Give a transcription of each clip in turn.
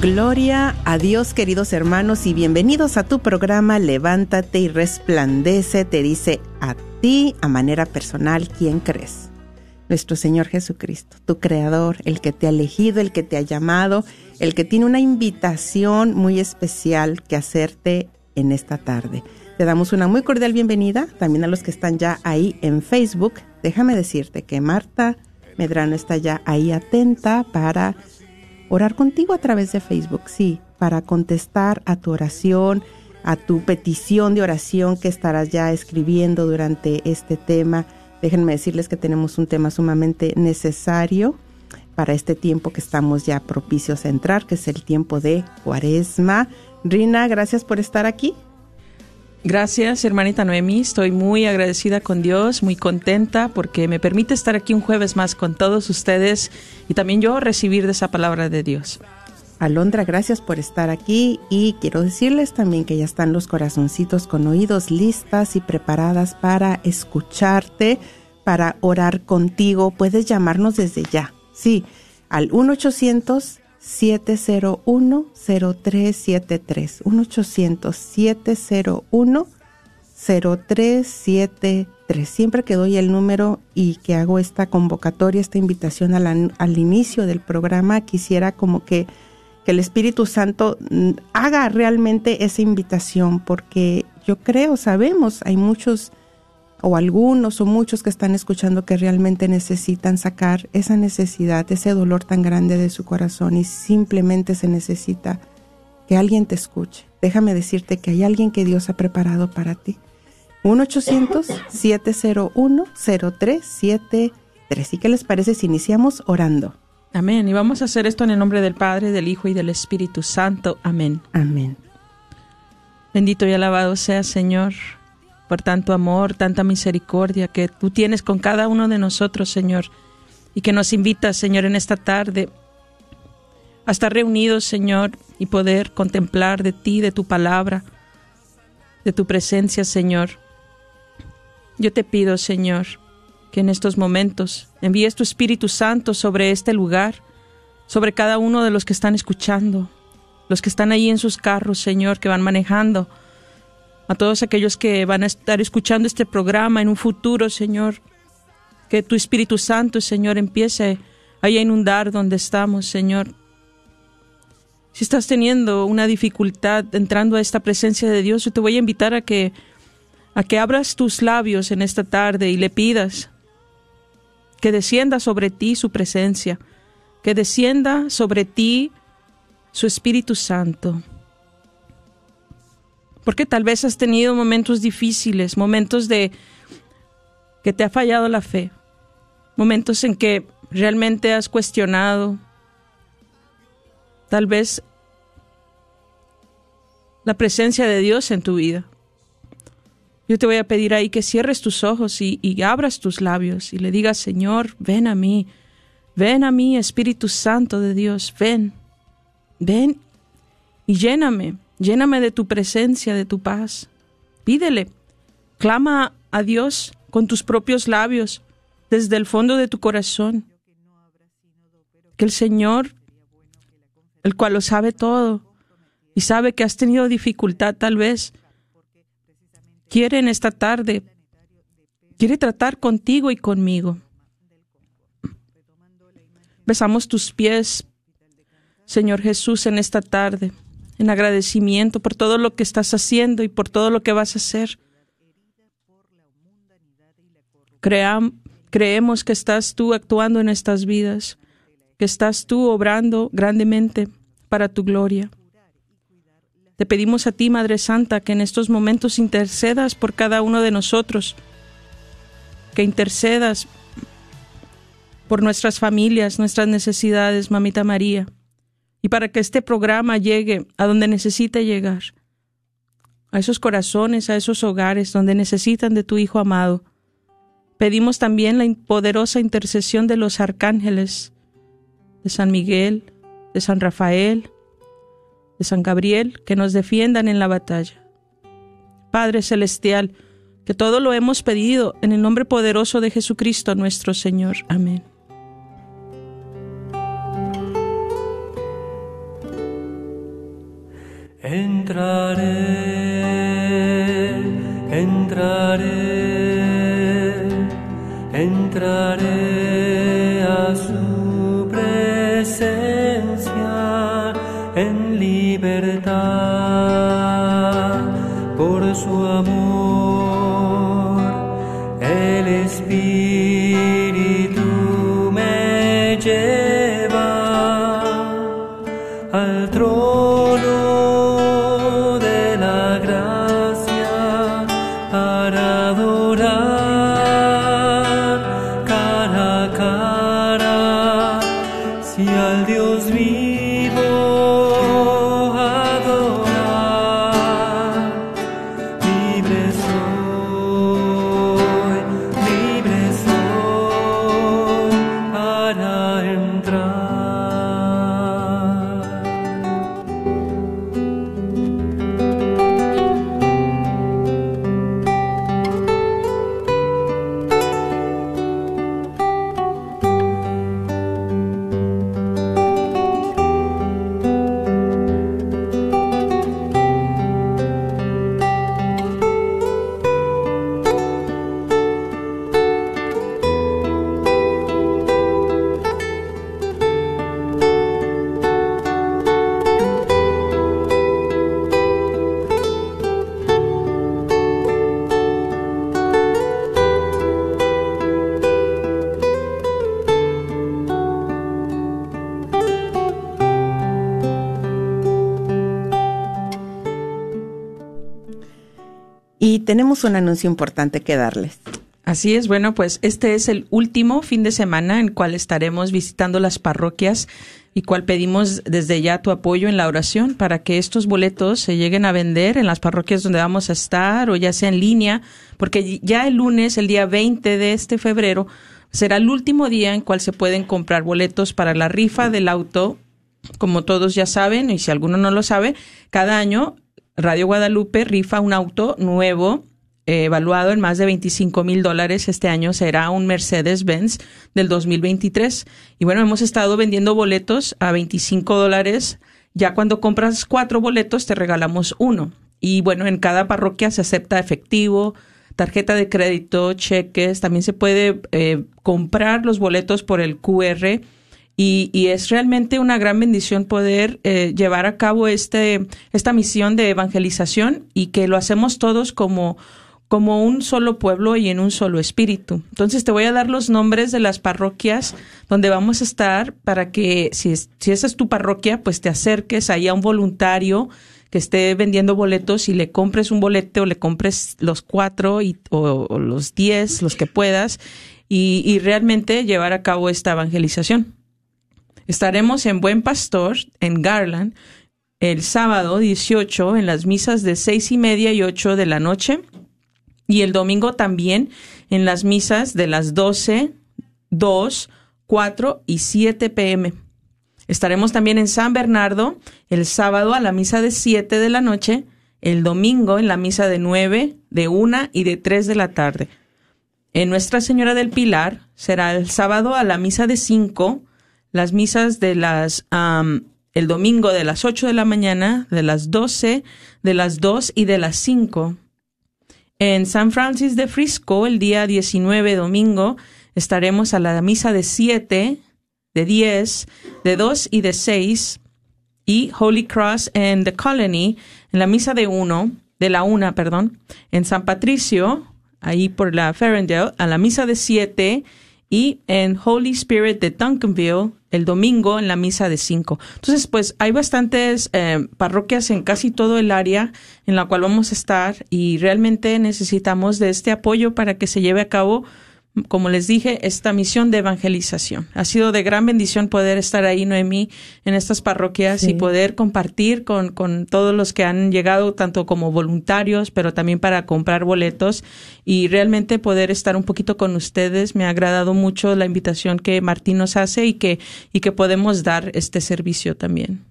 Gloria a Dios, queridos hermanos, y bienvenidos a tu programa Levántate y resplandece, te dice a ti, a manera personal, ¿quién crees? Nuestro Señor Jesucristo, tu Creador, el que te ha elegido, el que te ha llamado, el que tiene una invitación muy especial que hacerte en esta tarde. Te damos una muy cordial bienvenida también a los que están ya ahí en Facebook. Déjame decirte que Marta Medrano está ya ahí atenta para orar contigo a través de Facebook, sí, para contestar a tu oración, a tu petición de oración que estarás ya escribiendo durante este tema. Déjenme decirles que tenemos un tema sumamente necesario para este tiempo que estamos ya propicios a entrar, que es el tiempo de Cuaresma. Rina, gracias por estar aquí. Gracias, hermanita Noemi. Estoy muy agradecida con Dios, muy contenta porque me permite estar aquí un jueves más con todos ustedes y también yo recibir de esa palabra de Dios. Alondra, gracias por estar aquí y quiero decirles también que ya están los corazoncitos con oídos listas y preparadas para escucharte, para orar contigo. Puedes llamarnos desde ya, sí, al 1 800 701-0373. 1-800-701-0373. Siempre que doy el número y que hago esta convocatoria, esta invitación al, inicio del programa, quisiera como que, que el Espíritu Santo mm, haga realmente esa invitación, porque yo creo, sabemos, hay muchos o algunos o muchos que están escuchando que realmente necesitan sacar esa necesidad, ese dolor tan grande de su corazón y simplemente se necesita que alguien te escuche. Déjame decirte que hay alguien que Dios ha preparado para ti. 1-800-701-0373. ¿Y qué les parece si iniciamos orando? Amén. Y vamos a hacer esto en el nombre del Padre, del Hijo y del Espíritu Santo. Amén. Amén. Bendito y alabado sea, Señor por tanto amor, tanta misericordia que tú tienes con cada uno de nosotros, Señor, y que nos invitas, Señor, en esta tarde a estar reunidos, Señor, y poder contemplar de ti, de tu palabra, de tu presencia, Señor. Yo te pido, Señor, que en estos momentos envíes tu Espíritu Santo sobre este lugar, sobre cada uno de los que están escuchando, los que están ahí en sus carros, Señor, que van manejando, a todos aquellos que van a estar escuchando este programa en un futuro, Señor. Que tu Espíritu Santo, Señor, empiece a inundar donde estamos, Señor. Si estás teniendo una dificultad entrando a esta presencia de Dios, yo te voy a invitar a que a que abras tus labios en esta tarde y le pidas que descienda sobre ti su presencia, que descienda sobre ti su Espíritu Santo porque tal vez has tenido momentos difíciles, momentos de que te ha fallado la fe, momentos en que realmente has cuestionado, tal vez la presencia de Dios en tu vida. Yo te voy a pedir ahí que cierres tus ojos y, y, abras tus labios y le digas, Señor, ven a mí, ven a mí, Espíritu Santo de Dios, ven, ven y lléname, Lléname de tu presencia, de tu paz. Pídele. Clama a Dios con tus propios labios, desde el fondo de tu corazón. Que el Señor, el cual lo sabe todo y sabe que has tenido dificultad tal vez, quiere en esta tarde, quiere tratar contigo y conmigo. Besamos tus pies, Señor Jesús, en esta tarde, en agradecimiento por todo lo que estás haciendo y por todo lo que vas a hacer. creemos que estás tú actuando en estas vidas, que estás tú obrando grandemente para tu gloria. Te pedimos a ti, Madre Santa, que en estos momentos intercedas por cada uno de nosotros, que intercedas por nuestras familias, nuestras necesidades, Mamita María, y para que este programa llegue a donde necesite llegar, a esos corazones, a esos hogares donde necesitan de tu Hijo amado. Pedimos también la poderosa intercesión de los arcángeles, de San Miguel, de San Rafael, de San Gabriel, que nos defiendan en la batalla. Padre Celestial, que todo lo hemos pedido en el nombre poderoso de Jesucristo nuestro Señor. Amén. Entraré, entraré, entraré un anuncio importante que darles. Así es, bueno, pues este es el último fin de semana en cual estaremos visitando las parroquias y cual pedimos desde ya tu apoyo en la oración para que estos boletos se lleguen a vender en las parroquias donde vamos a estar o ya sea en línea, porque ya el lunes, el día 20 de este febrero, será el último día en cual se pueden comprar boletos para la rifa del auto. Como todos ya saben, y si alguno no lo sabe, cada año Radio Guadalupe rifa un auto nuevo eh, evaluado en más de 25 mil dólares. Este año será un Mercedes-Benz del 2023. Y bueno, hemos estado vendiendo boletos a 25 dólares. Ya cuando compras cuatro boletos te regalamos uno. Y bueno, en cada parroquia se acepta efectivo, tarjeta de crédito, cheques. También se puede eh, comprar los boletos por el QR. Y, y, es realmente una gran bendición poder eh, llevar a cabo este, esta misión de evangelización y que lo hacemos todos como, como un solo pueblo y en un solo espíritu. Entonces te voy a dar los nombres de las parroquias donde vamos a estar para que si, es, si esa es tu parroquia, pues te acerques ahí a un voluntario que esté vendiendo boletos y le compres un boleto o le compres los cuatro y, o, o los diez, los que puedas, y, y realmente llevar a cabo esta evangelización. Estaremos en Buen Pastor, en Garland, el sábado 18 en las misas de seis y media y ocho de la noche y el domingo también en las misas de las 12, 2, 4 y 7 pm. Estaremos también en San Bernardo el sábado a la misa de 7 de la noche, el domingo en la misa de 9, de 1 y de 3 de la tarde. En Nuestra Señora del Pilar será el sábado a la misa de 5, las misas de las um, el domingo de las 8 de la mañana, de las 12, de las 2 y de las 5. En San Francis de Frisco, el día 19 domingo, estaremos a la misa de 7, de 10, de 2 y de 6. y Holy Cross en The Colony, en la misa de uno, de la una, perdón, en San Patricio, ahí por la Ferndale, a la misa de siete, y en Holy Spirit de Duncanville el domingo en la misa de cinco. Entonces, pues hay bastantes eh, parroquias en casi todo el área en la cual vamos a estar y realmente necesitamos de este apoyo para que se lleve a cabo como les dije, esta misión de evangelización. Ha sido de gran bendición poder estar ahí, Noemí, en estas parroquias y poder compartir con, con todos los que han llegado, tanto como voluntarios, pero también para comprar boletos y realmente poder estar un poquito con ustedes. Me ha agradado mucho la invitación que Martín nos hace y que, y que podemos dar este servicio también.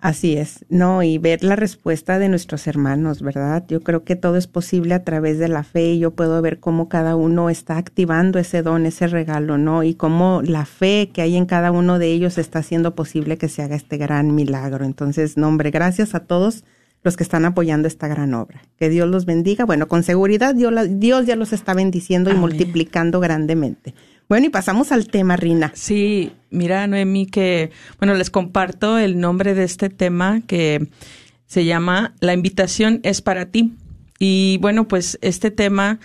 Así es, no, y ver la respuesta de nuestros hermanos, ¿verdad? Yo creo que todo es posible a través de la fe y yo puedo ver cómo cada uno está activando ese don, ese regalo, ¿no? Y cómo la fe que hay en cada uno de ellos está haciendo posible que se haga este gran milagro. Entonces, no, hombre, gracias a todos los que están apoyando esta gran obra. Que Dios los bendiga. Bueno, con seguridad Dios, Dios ya los está bendiciendo y multiplicando grandemente. Bueno, y pasamos al tema, Rina. Sí, mira, Noemi, que, bueno, les comparto el nombre de este tema que se llama La invitación es para ti. Y bueno, pues este tema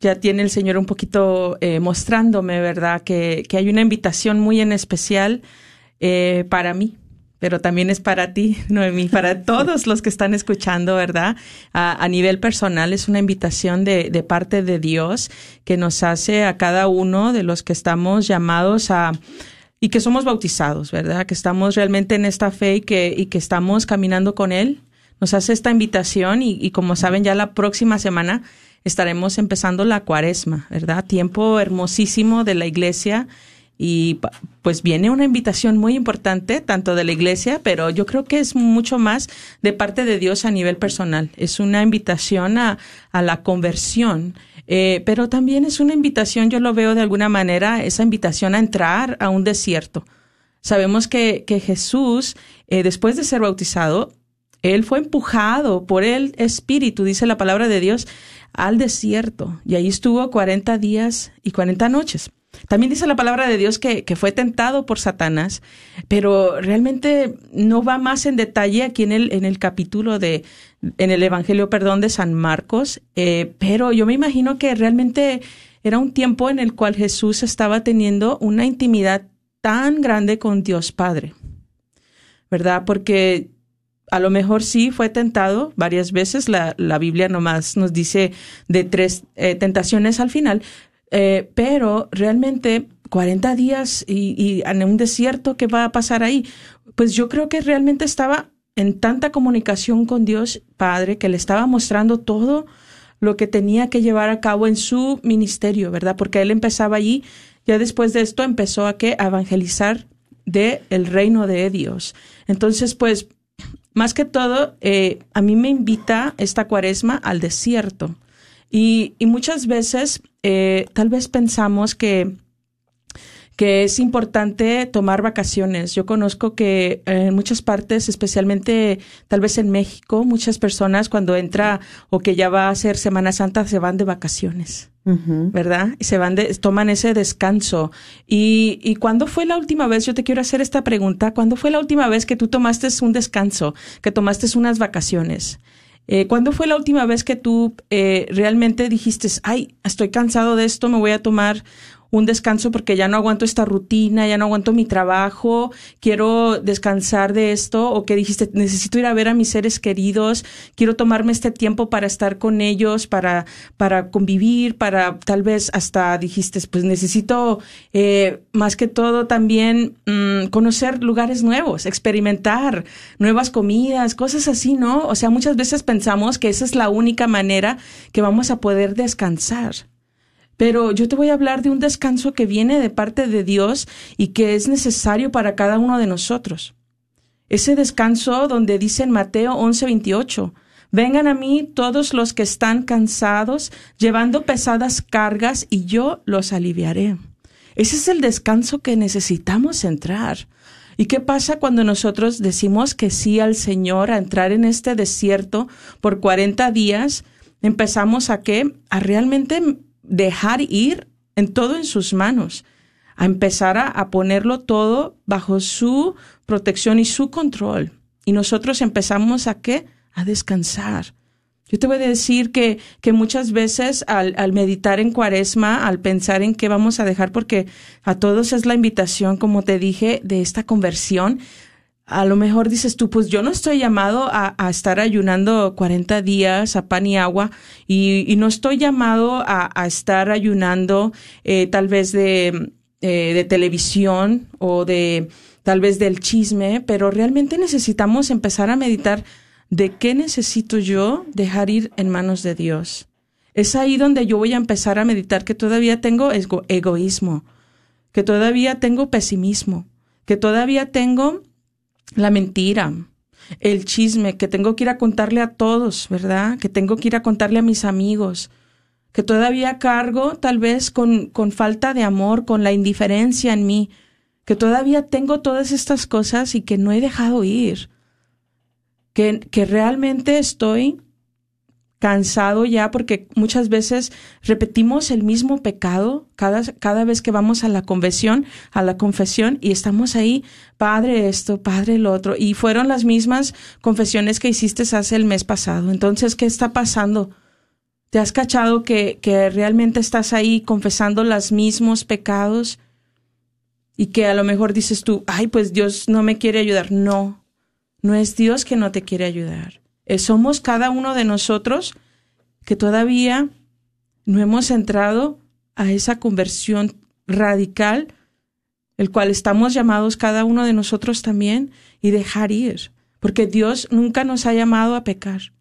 ya tiene el Señor un poquito eh, mostrándome, ¿verdad? Que, que, hay una invitación muy en especial eh, para mí, pero también es para ti, Noemí, para todos los que están escuchando, ¿verdad? A, nivel personal es una invitación de, de, parte de Dios que nos hace a cada uno de los que estamos llamados a y que somos bautizados, ¿verdad? Que estamos realmente en esta fe y que, y que estamos caminando con Él. Nos hace esta invitación y, y como saben ya la próxima semana estaremos empezando la cuaresma, ¿verdad? Tiempo hermosísimo de la iglesia y pues viene una invitación muy importante, tanto de la iglesia, pero yo creo que es mucho más de parte de Dios a nivel personal. Es una invitación a, a la conversión, eh, pero también es una invitación, yo lo veo de alguna manera, esa invitación a entrar a un desierto. Sabemos que, que Jesús, eh, después de ser bautizado, él fue empujado por el Espíritu, dice la palabra de Dios, al desierto. Y ahí estuvo 40 días y 40 noches. También dice la palabra de Dios que, fue tentado por Satanás, pero realmente no va más en detalle aquí en el, en el capítulo de, en el Evangelio, perdón, de San Marcos, eh, pero yo me imagino que realmente era un tiempo en el cual Jesús estaba teniendo una intimidad tan grande con Dios Padre, ¿verdad? Porque a lo mejor sí fue tentado varias veces, la, la Biblia nomás nos dice de tres eh, tentaciones al final, eh, pero realmente 40 días y, en un desierto, ¿qué va a pasar ahí? Pues yo creo que realmente estaba en tanta comunicación con Dios Padre que le estaba mostrando todo lo que tenía que llevar a cabo en su ministerio, ¿verdad? Porque él empezaba allí, ya después de esto empezó a que evangelizar de el reino de Dios. Entonces, pues, más que todo, eh, a mí me invita esta cuaresma al desierto. Y, y muchas veces eh, tal vez pensamos que que es importante tomar vacaciones. Yo conozco que en muchas partes, especialmente tal vez en México, muchas personas cuando entra o que ya va a ser Semana Santa se van de vacaciones, ¿verdad? Y se van de, toman ese descanso. Y, y cuándo fue la última vez, yo te quiero hacer esta pregunta, ¿cuándo fue la última vez que tú tomaste un descanso, que tomaste unas vacaciones? Eh, ¿Cuándo fue la última vez que tú eh, realmente dijiste, ay, estoy cansado de esto, me voy a tomar un descanso porque ya no aguanto esta rutina, ya no aguanto mi trabajo, quiero descansar de esto, o que dijiste, necesito ir a ver a mis seres queridos, quiero tomarme este tiempo para estar con ellos, para, para convivir, para tal vez hasta dijiste, pues necesito eh, más que todo también mm, conocer lugares nuevos, experimentar nuevas comidas, cosas así, ¿no? O sea, muchas veces pensamos que esa es la única manera que vamos a poder descansar. Pero yo te voy a hablar de un descanso que viene de parte de Dios y que es necesario para cada uno de nosotros. Ese descanso donde dice en Mateo 11:28, vengan a mí todos los que están cansados, llevando pesadas cargas, y yo los aliviaré. Ese es el descanso que necesitamos entrar. ¿Y qué pasa cuando nosotros decimos que sí al Señor a entrar en este desierto por 40 días? Empezamos a qué? A realmente dejar ir en todo en sus manos, a empezar a, a ponerlo todo bajo su protección y su control. Y nosotros empezamos a qué? A descansar. Yo te voy a decir que, que muchas veces al, al meditar en cuaresma, al pensar en qué vamos a dejar, porque a todos es la invitación, como te dije, de esta conversión, a lo mejor dices tú, pues yo no estoy llamado a, estar ayunando 40 días a pan y agua y, no estoy llamado a, estar ayunando eh, tal vez de, eh, de televisión o de tal vez del chisme, pero realmente necesitamos empezar a meditar de qué necesito yo dejar ir en manos de Dios. Es ahí donde yo voy a empezar a meditar que todavía tengo ego- egoísmo, que todavía tengo pesimismo, que todavía tengo la mentira, el chisme, que tengo que ir a contarle a todos, ¿verdad? Que tengo que ir a contarle a mis amigos, que todavía cargo tal vez con, con falta de amor, con la indiferencia en mí, que todavía tengo todas estas cosas y que no he dejado ir, que, que realmente estoy cansado ya porque muchas veces repetimos el mismo pecado cada, cada vez que vamos a la confesión, a la confesión y estamos ahí, padre esto, padre lo otro, y fueron las mismas confesiones que hiciste hace el mes pasado. Entonces, ¿qué está pasando? ¿Te has cachado que, que realmente estás ahí confesando los mismos pecados? Y que a lo mejor dices tú, ay, pues Dios no me quiere ayudar. No, no es Dios que no te quiere ayudar. Eh, Somos cada uno de nosotros que todavía no hemos entrado a esa conversión radical, el cual estamos llamados cada uno de nosotros también, y dejar ir, porque Dios nunca nos ha llamado a pecar.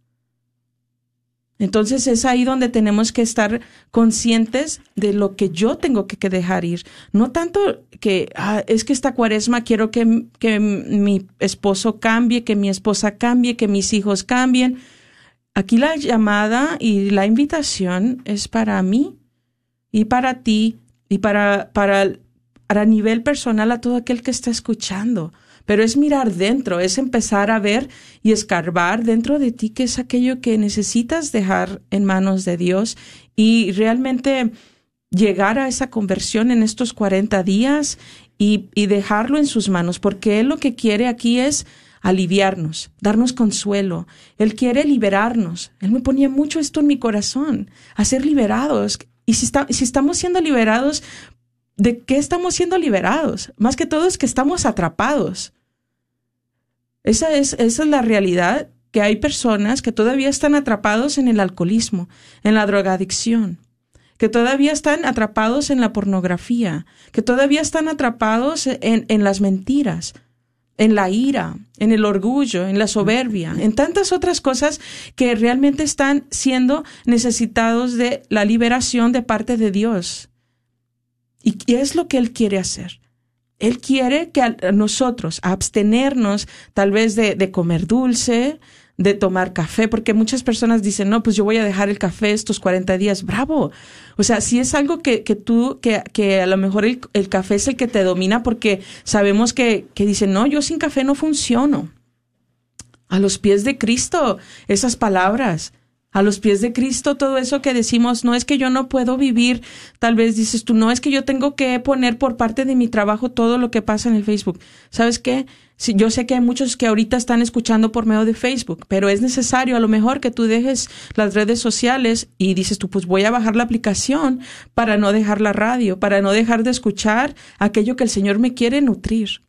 Entonces es ahí donde tenemos que estar conscientes de lo que yo tengo que, dejar ir. No tanto que ah, es que esta cuaresma quiero que, que mi esposo cambie, que mi esposa cambie, que mis hijos cambien. Aquí la llamada y la invitación es para mí y para ti y para, para, para nivel personal a todo aquel que está escuchando pero es mirar dentro, es empezar a ver y escarbar dentro de ti qué es aquello que necesitas dejar en manos de Dios y realmente llegar a esa conversión en estos 40 días y, dejarlo en sus manos, porque Él lo que quiere aquí es aliviarnos, darnos consuelo. Él quiere liberarnos. Él me ponía mucho esto en mi corazón, a ser liberados. Y si, si estamos siendo liberados, ¿de qué estamos siendo liberados? Más que todo es que estamos atrapados. Esa es, esa es la realidad, que hay personas que todavía están atrapados en el alcoholismo, en la drogadicción, que todavía están atrapados en la pornografía, que todavía están atrapados en, en las mentiras, en la ira, en el orgullo, en la soberbia, en tantas otras cosas que realmente están siendo necesitados de la liberación de parte de Dios. ¿Y es lo que Él quiere hacer? Él quiere que a nosotros abstenernos tal vez de, comer dulce, de tomar café, porque muchas personas dicen, no, pues yo voy a dejar el café estos 40 días. Bravo. O sea, si es algo que, que tú, que, que a lo mejor el, el, café es el que te domina, porque sabemos que, que dicen, no, yo sin café no funciono. A los pies de Cristo, esas palabras a los pies de Cristo, todo eso que decimos, no es que yo no puedo vivir, tal vez dices tú, no es que yo tengo que poner por parte de mi trabajo todo lo que pasa en el Facebook. ¿Sabes qué? Yo sé que hay muchos que ahorita están escuchando por medio de Facebook, pero es necesario a lo mejor que tú dejes las redes sociales y dices tú, pues voy a bajar la aplicación para no dejar la radio, para no dejar de escuchar aquello que el Señor me quiere nutrir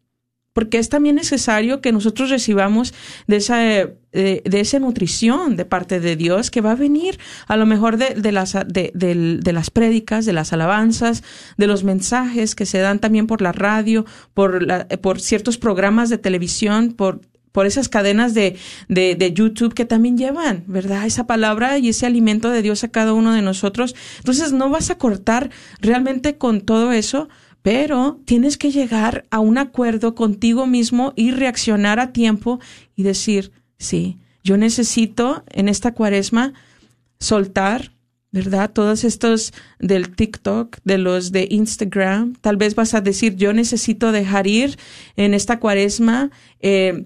porque es también necesario que nosotros recibamos de esa, de, de, esa nutrición de parte de Dios que va a venir a lo mejor de, de las, de, de, las prédicas, de las alabanzas, de los mensajes que se dan también por la radio, por, la, por ciertos programas de televisión, por por esas cadenas de, de, de, YouTube que también llevan, ¿verdad? Esa palabra y ese alimento de Dios a cada uno de nosotros. Entonces no vas a cortar realmente con todo eso, pero tienes que llegar a un acuerdo contigo mismo y reaccionar a tiempo y decir, sí, yo necesito en esta cuaresma soltar, ¿verdad? Todos estos del TikTok, de los de Instagram. Tal vez vas a decir, yo necesito dejar ir en esta cuaresma eh,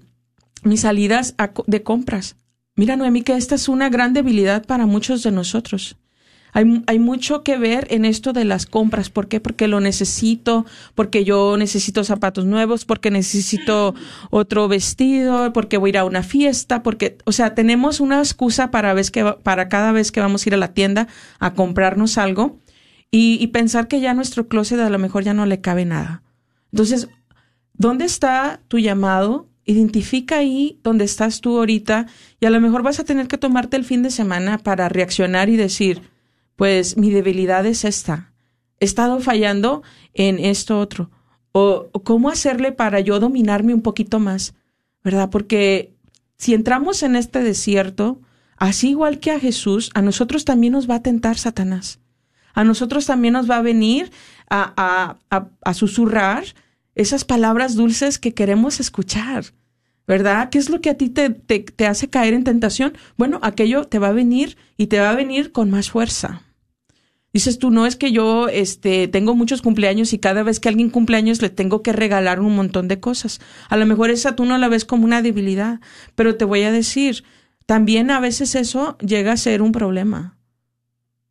mis salidas a, de compras. Mira, Noemí, que esta es una gran debilidad para muchos de nosotros. Hay, hay, mucho que ver en esto de las compras. ¿Por qué? Porque lo necesito, porque yo necesito zapatos nuevos, porque necesito otro vestido, porque voy a ir a una fiesta, porque, o sea, tenemos una excusa para, vez que, para cada vez que vamos a ir a la tienda a comprarnos algo y, y pensar que ya nuestro closet a lo mejor ya no le cabe nada. Entonces, ¿dónde está tu llamado? Identifica ahí donde estás tú ahorita y a lo mejor vas a tener que tomarte el fin de semana para reaccionar y decir, pues mi debilidad es esta. He estado fallando en esto otro. O, cómo hacerle para yo dominarme un poquito más, ¿verdad? Porque si entramos en este desierto, así igual que a Jesús, a nosotros también nos va a tentar Satanás. A nosotros también nos va a venir a, a susurrar esas palabras dulces que queremos escuchar, ¿verdad? ¿Qué es lo que a ti te, te, te, hace caer en tentación? Bueno, aquello te va a venir y te va a venir con más fuerza. Dices tú, no es que yo este, tengo muchos cumpleaños y cada vez que alguien cumpleaños le tengo que regalar un montón de cosas. A lo mejor esa tú no la ves como una debilidad, pero te voy a decir, también a veces eso llega a ser un problema.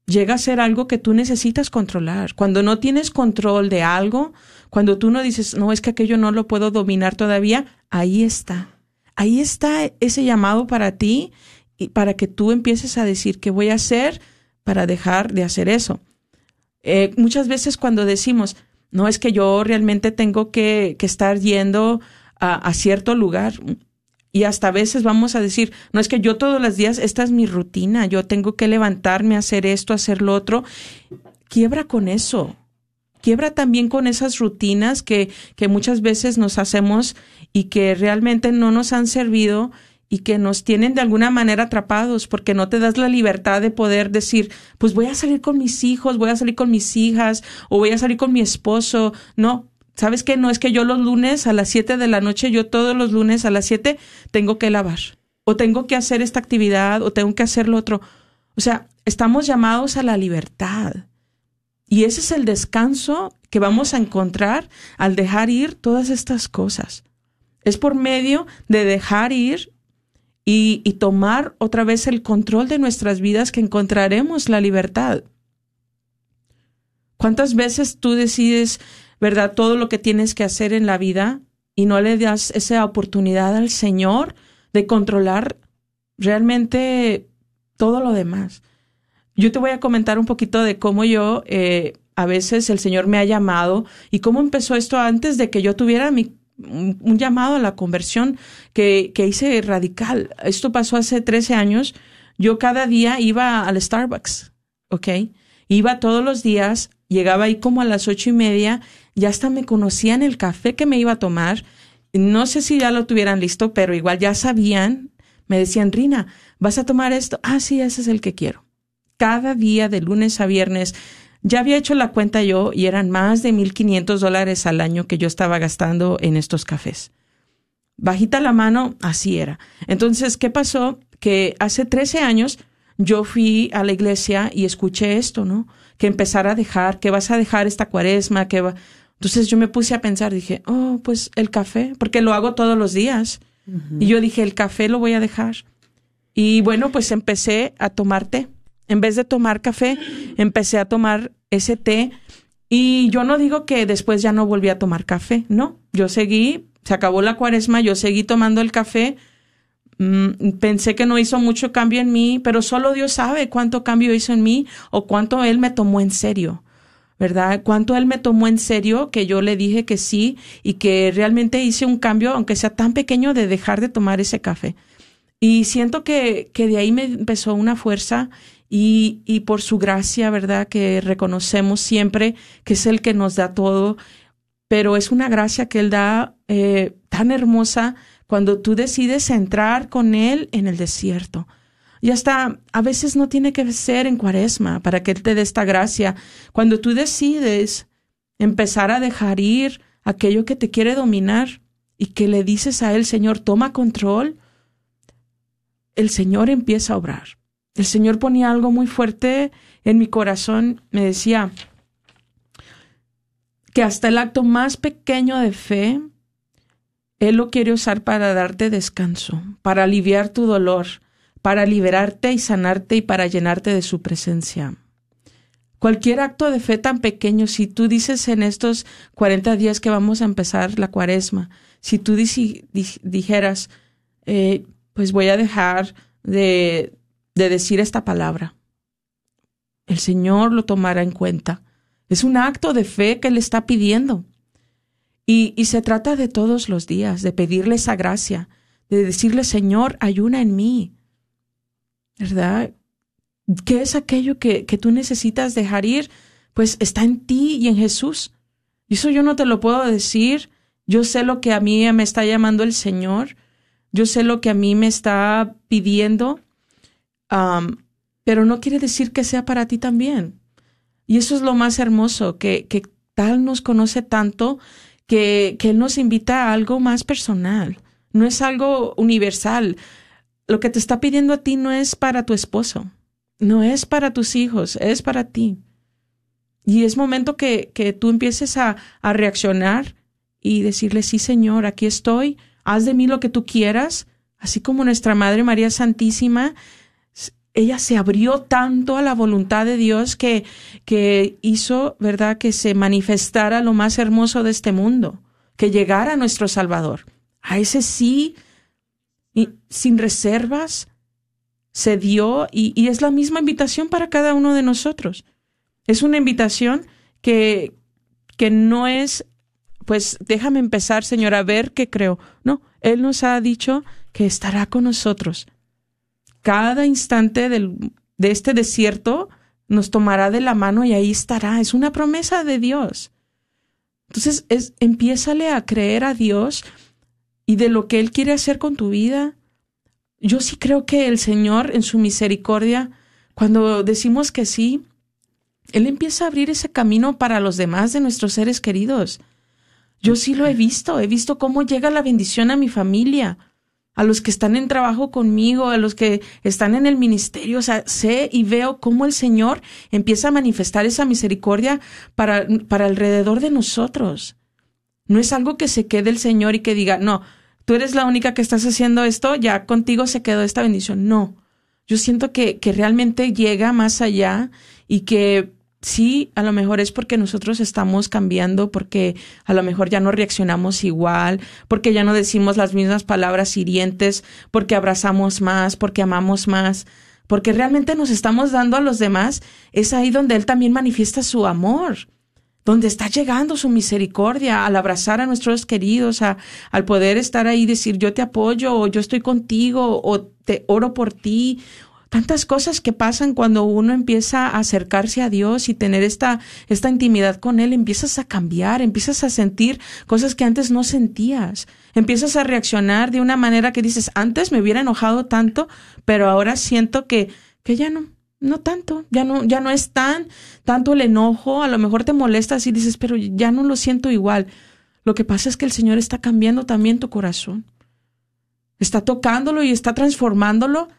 Llega a ser algo que tú necesitas controlar. Cuando no tienes control de algo, cuando tú no dices, no, es que aquello no lo puedo dominar todavía, ahí está. Ahí está ese llamado para ti y para que tú empieces a decir qué voy a hacer para dejar de hacer eso. Eh, muchas veces cuando decimos, no es que yo realmente tengo que, estar yendo a, a, cierto lugar, y hasta a veces vamos a decir, no es que yo todos los días, esta es mi rutina, yo tengo que levantarme, hacer esto, hacer lo otro. Quiebra con eso quiebra también con esas rutinas que, que muchas veces nos hacemos y que realmente no nos han servido y que nos tienen de alguna manera atrapados porque no te das la libertad de poder decir, pues voy a salir con mis hijos, voy a salir con mis hijas o voy a salir con mi esposo. No, ¿sabes qué? No es que yo los lunes a las 7 de la noche, yo todos los lunes a las 7 tengo que lavar o tengo que hacer esta actividad o tengo que hacer lo otro. O sea, estamos llamados a la libertad. Y ese es el descanso que vamos a encontrar al dejar ir todas estas cosas. Es por medio de dejar ir y, tomar otra vez el control de nuestras vidas que encontraremos la libertad. ¿Cuántas veces tú decides, verdad, todo lo que tienes que hacer en la vida y no le das esa oportunidad al Señor de controlar realmente todo lo demás? Yo te voy a comentar un poquito de cómo yo eh, a veces el Señor me ha llamado y cómo empezó esto antes de que yo tuviera mi, un, llamado a la conversión que, que hice radical. Esto pasó hace 13 años. Yo cada día iba al Starbucks, ¿ok? Iba todos los días, llegaba ahí como a las ocho y media, ya hasta me conocían el café que me iba a tomar. No sé si ya lo tuvieran listo, pero igual ya sabían. Me decían, Rina, ¿vas a tomar esto? Ah, sí, ese es el que quiero cada día de lunes a viernes. Ya había hecho la cuenta yo y eran más de 1.500 dólares al año que yo estaba gastando en estos cafés. Bajita la mano, así era. Entonces, ¿qué pasó? Que hace 13 años yo fui a la iglesia y escuché esto, ¿no? Que empezara a dejar, que vas a dejar esta cuaresma, que va... Entonces yo me puse a pensar, dije, oh, pues el café, porque lo hago todos los días. Uh -huh. Y yo dije, el café lo voy a dejar. Y bueno, pues empecé a tomar té en vez de tomar café, empecé a tomar ese té y yo no digo que después ya no volví a tomar café, no, yo seguí, se acabó la cuaresma, yo seguí tomando el café, mm, pensé que no hizo mucho cambio en mí, pero solo Dios sabe cuánto cambio hizo en mí o cuánto Él me tomó en serio. ¿verdad? Cuánto él me tomó en serio que yo le dije que sí y que realmente hice un cambio, aunque sea tan pequeño, de dejar de tomar ese café. Y siento que, que de ahí me empezó una fuerza y, por su gracia, ¿verdad? Que reconocemos siempre que es el que nos da todo, pero es una gracia que Él da eh, tan hermosa cuando tú decides entrar con Él en el desierto. Y hasta a veces no tiene que ser en cuaresma para que Él te dé esta gracia. Cuando tú decides empezar a dejar ir aquello que te quiere dominar y que le dices a Él, Señor, toma control, el Señor empieza a obrar el Señor ponía algo muy fuerte en mi corazón. Me decía que hasta el acto más pequeño de fe, Él lo quiere usar para darte descanso, para aliviar tu dolor, para liberarte y sanarte y para llenarte de su presencia. Cualquier acto de fe tan pequeño, si tú dices en estos 40 días que vamos a empezar la cuaresma, si tú dijeras, eh, pues voy a dejar de, de decir esta palabra, el Señor lo tomará en cuenta. Es un acto de fe que le está pidiendo. Y, y se trata de todos los días, de pedirle esa gracia, de decirle, Señor, ayuna en mí. ¿Verdad? ¿Qué es aquello que, que tú necesitas dejar ir? Pues está en ti y en Jesús. Y eso yo no te lo puedo decir. Yo sé lo que a mí me está llamando el Señor. Yo sé lo que a mí me está pidiendo. Am, pero no quiere decir que sea para ti también. Y eso es lo más hermoso, que, que tal nos conoce tanto que, que Él nos invita a algo más personal. No es algo universal. Lo que te está pidiendo a ti no es para tu esposo, no es para tus hijos, es para ti. Y es momento que, que tú empieces a, a reaccionar y decirle, sí, Señor, aquí estoy, haz de mí lo que tú quieras, así como nuestra Madre María Santísima, ella se abrió tanto a la voluntad de Dios que, que hizo, ¿verdad?, que se manifestara lo más hermoso de este mundo, que llegara nuestro Salvador. A ese sí, y sin reservas, se dio y, y es la misma invitación para cada uno de nosotros. Es una invitación que, que no es, pues déjame empezar, Señor, a ver qué creo. No, Él nos ha dicho que estará con nosotros. Cada instante del, de este desierto nos tomará de la mano y ahí estará. Es una promesa de Dios. Entonces, es, empiézale a creer a Dios y de lo que Él quiere hacer con tu vida. Yo sí creo que el Señor, en su misericordia, cuando decimos que sí, Él empieza a abrir ese camino para los demás de nuestros seres queridos. Yo sí lo he visto, he visto cómo llega la bendición a mi familia, a los que están en trabajo conmigo, a los que están en el ministerio, o sea, sé y veo cómo el Señor empieza a manifestar esa misericordia para, para alrededor de nosotros. No es algo que se quede el Señor y que diga, no, tú eres la única que estás haciendo esto, ya contigo se quedó esta bendición. No, yo siento que, que realmente llega más allá y que sí, a lo mejor es porque nosotros estamos cambiando, porque a lo mejor ya no reaccionamos igual, porque ya no decimos las mismas palabras hirientes, porque abrazamos más, porque amamos más, porque realmente nos estamos dando a los demás, es ahí donde Él también manifiesta su amor donde está llegando su misericordia al abrazar a nuestros queridos, a, al poder estar ahí y decir yo te apoyo o yo estoy contigo o te oro por ti. Tantas cosas que pasan cuando uno empieza a acercarse a Dios y tener esta, esta intimidad con Él, empiezas a cambiar, empiezas a sentir cosas que antes no sentías, empiezas a reaccionar de una manera que dices, antes me hubiera enojado tanto, pero ahora siento que, que ya no, no tanto, ya no, ya no es tan, tanto el enojo, a lo mejor te molestas y dices, pero ya no lo siento igual. Lo que pasa es que el Señor está cambiando también tu corazón. Está tocándolo y está transformándolo.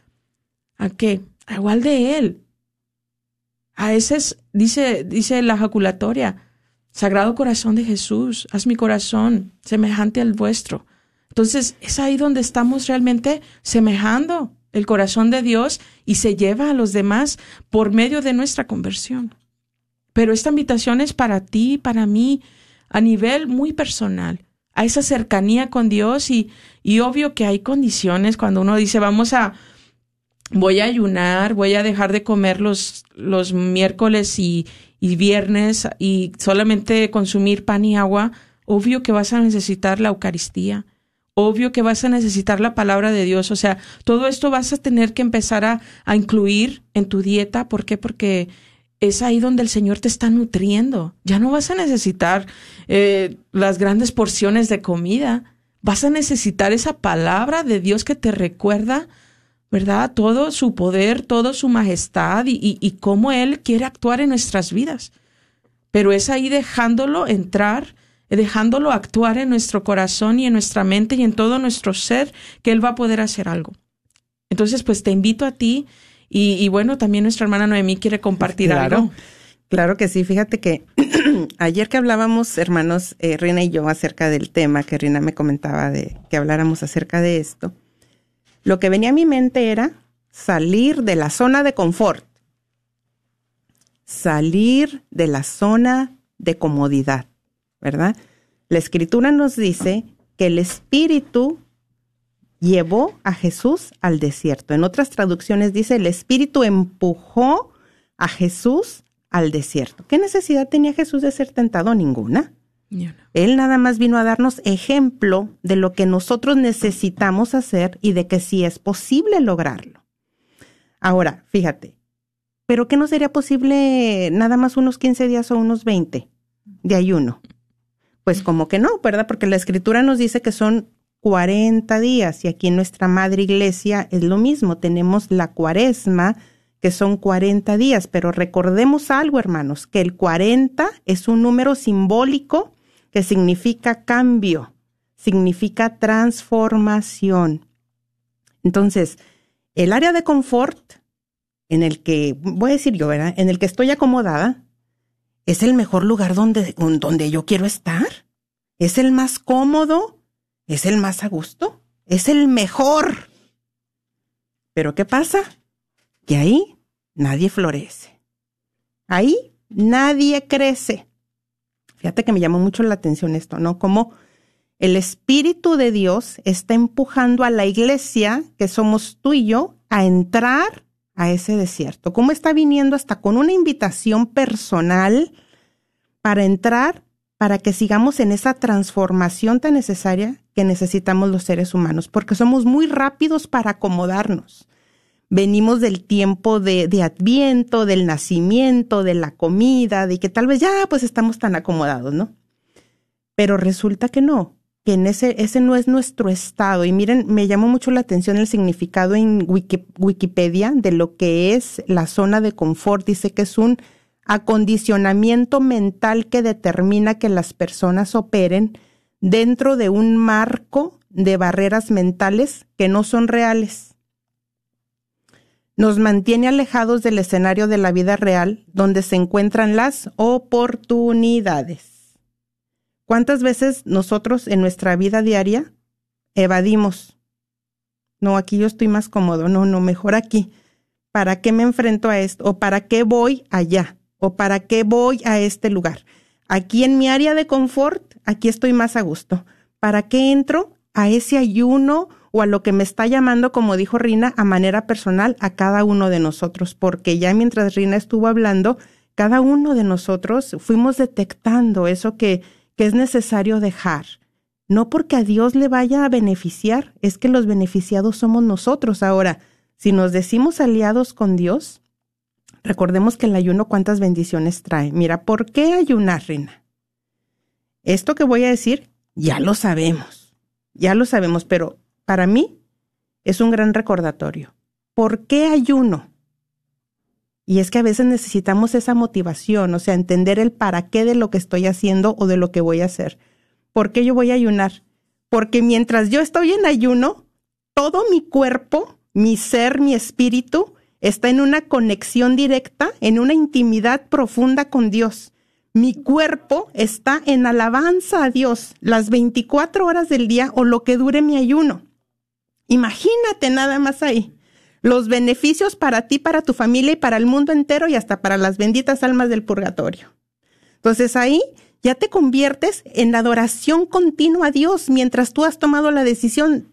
¿A qué? A igual de Él. A ese es, dice, dice la jaculatoria, Sagrado Corazón de Jesús, haz mi corazón semejante al vuestro. Entonces, es ahí donde estamos realmente semejando el corazón de Dios y se lleva a los demás por medio de nuestra conversión. Pero esta invitación es para ti, para mí, a nivel muy personal, a esa cercanía con Dios y, y obvio que hay condiciones cuando uno dice vamos a, voy a ayunar, voy a dejar de comer los, los miércoles y, y viernes y solamente consumir pan y agua, obvio que vas a necesitar la Eucaristía obvio que vas a necesitar la palabra de Dios. O sea, todo esto vas a tener que empezar a, a, incluir en tu dieta. ¿Por qué? Porque es ahí donde el Señor te está nutriendo. Ya no vas a necesitar eh, las grandes porciones de comida. Vas a necesitar esa palabra de Dios que te recuerda, ¿verdad? Todo su poder, toda su majestad y, y, y cómo Él quiere actuar en nuestras vidas. Pero es ahí dejándolo entrar dejándolo actuar en nuestro corazón y en nuestra mente y en todo nuestro ser, que Él va a poder hacer algo. Entonces, pues te invito a ti y, y bueno, también nuestra hermana Noemí quiere compartir claro, algo. Claro que sí, fíjate que ayer que hablábamos, hermanos, eh, Rina y yo, acerca del tema, que Rina me comentaba de que habláramos acerca de esto, lo que venía a mi mente era salir de la zona de confort. salir de la zona de comodidad, ¿verdad? La escritura nos dice que el Espíritu llevó a Jesús al desierto. En otras traducciones dice, el Espíritu empujó a Jesús al desierto. ¿Qué necesidad tenía Jesús de ser tentado? Ninguna. Él nada más vino a darnos ejemplo de lo que nosotros necesitamos hacer y de que sí es posible lograrlo. Ahora, fíjate, ¿pero qué no sería posible nada más unos 15 días o unos 20 de ayuno? Pues como que no, ¿verdad? Porque la escritura nos dice que son 40 días y aquí en nuestra madre iglesia es lo mismo, tenemos la cuaresma que son 40 días, pero recordemos algo, hermanos, que el 40 es un número simbólico que significa cambio, significa transformación. Entonces, el área de confort en el que, voy a decir yo, ¿verdad? En el que estoy acomodada, es el mejor lugar donde, donde yo quiero estar. Es el más cómodo, es el más a gusto, es el mejor. Pero ¿qué pasa? Que ahí nadie florece. Ahí nadie crece. Fíjate que me llamó mucho la atención esto, ¿no? Como el Espíritu de Dios está empujando a la iglesia, que somos tú y yo, a entrar a ese desierto. Cómo está viniendo hasta con una invitación personal para entrar, para que sigamos en esa transformación tan necesaria que necesitamos los seres humanos, porque somos muy rápidos para acomodarnos. Venimos del tiempo de, de adviento, del nacimiento, de la comida, de que tal vez ya pues estamos tan acomodados, ¿no? Pero resulta que no, que en ese, ese no es nuestro estado. Y miren, me llamó mucho la atención el significado en Wiki- Wikipedia de lo que es la zona de confort. Dice que es un acondicionamiento mental que determina que las personas operen dentro de un marco de barreras mentales que no son reales. Nos mantiene alejados del escenario de la vida real donde se encuentran las oportunidades. ¿Cuántas veces nosotros en nuestra vida diaria evadimos? No, aquí yo estoy más cómodo, no, no, mejor aquí. ¿Para qué me enfrento a esto? ¿O para qué voy allá? ¿O para qué voy a este lugar? Aquí en mi área de confort, aquí estoy más a gusto. ¿Para qué entro a ese ayuno o a lo que me está llamando, como dijo Rina, a manera personal a cada uno de nosotros? Porque ya mientras Rina estuvo hablando, cada uno de nosotros fuimos detectando eso que, que es necesario dejar. No porque a Dios le vaya a beneficiar, es que los beneficiados somos nosotros. Ahora, si nos decimos aliados con Dios, recordemos que el ayuno cuántas bendiciones trae. Mira, ¿por qué ayunar, Rina? Esto que voy a decir, ya lo sabemos, ya lo sabemos, pero para mí es un gran recordatorio. ¿Por qué ayuno? Y es que a veces necesitamos esa motivación, o sea, entender el para qué de lo que estoy haciendo o de lo que voy a hacer. ¿Por qué yo voy a ayunar? Porque mientras yo estoy en ayuno, todo mi cuerpo, mi ser, mi espíritu, está en una conexión directa, en una intimidad profunda con Dios. Mi cuerpo está en alabanza a Dios las 24 horas del día o lo que dure mi ayuno. Imagínate nada más ahí los beneficios para ti, para tu familia y para el mundo entero y hasta para las benditas almas del purgatorio. Entonces ahí ya te conviertes en adoración continua a Dios mientras tú has tomado la decisión,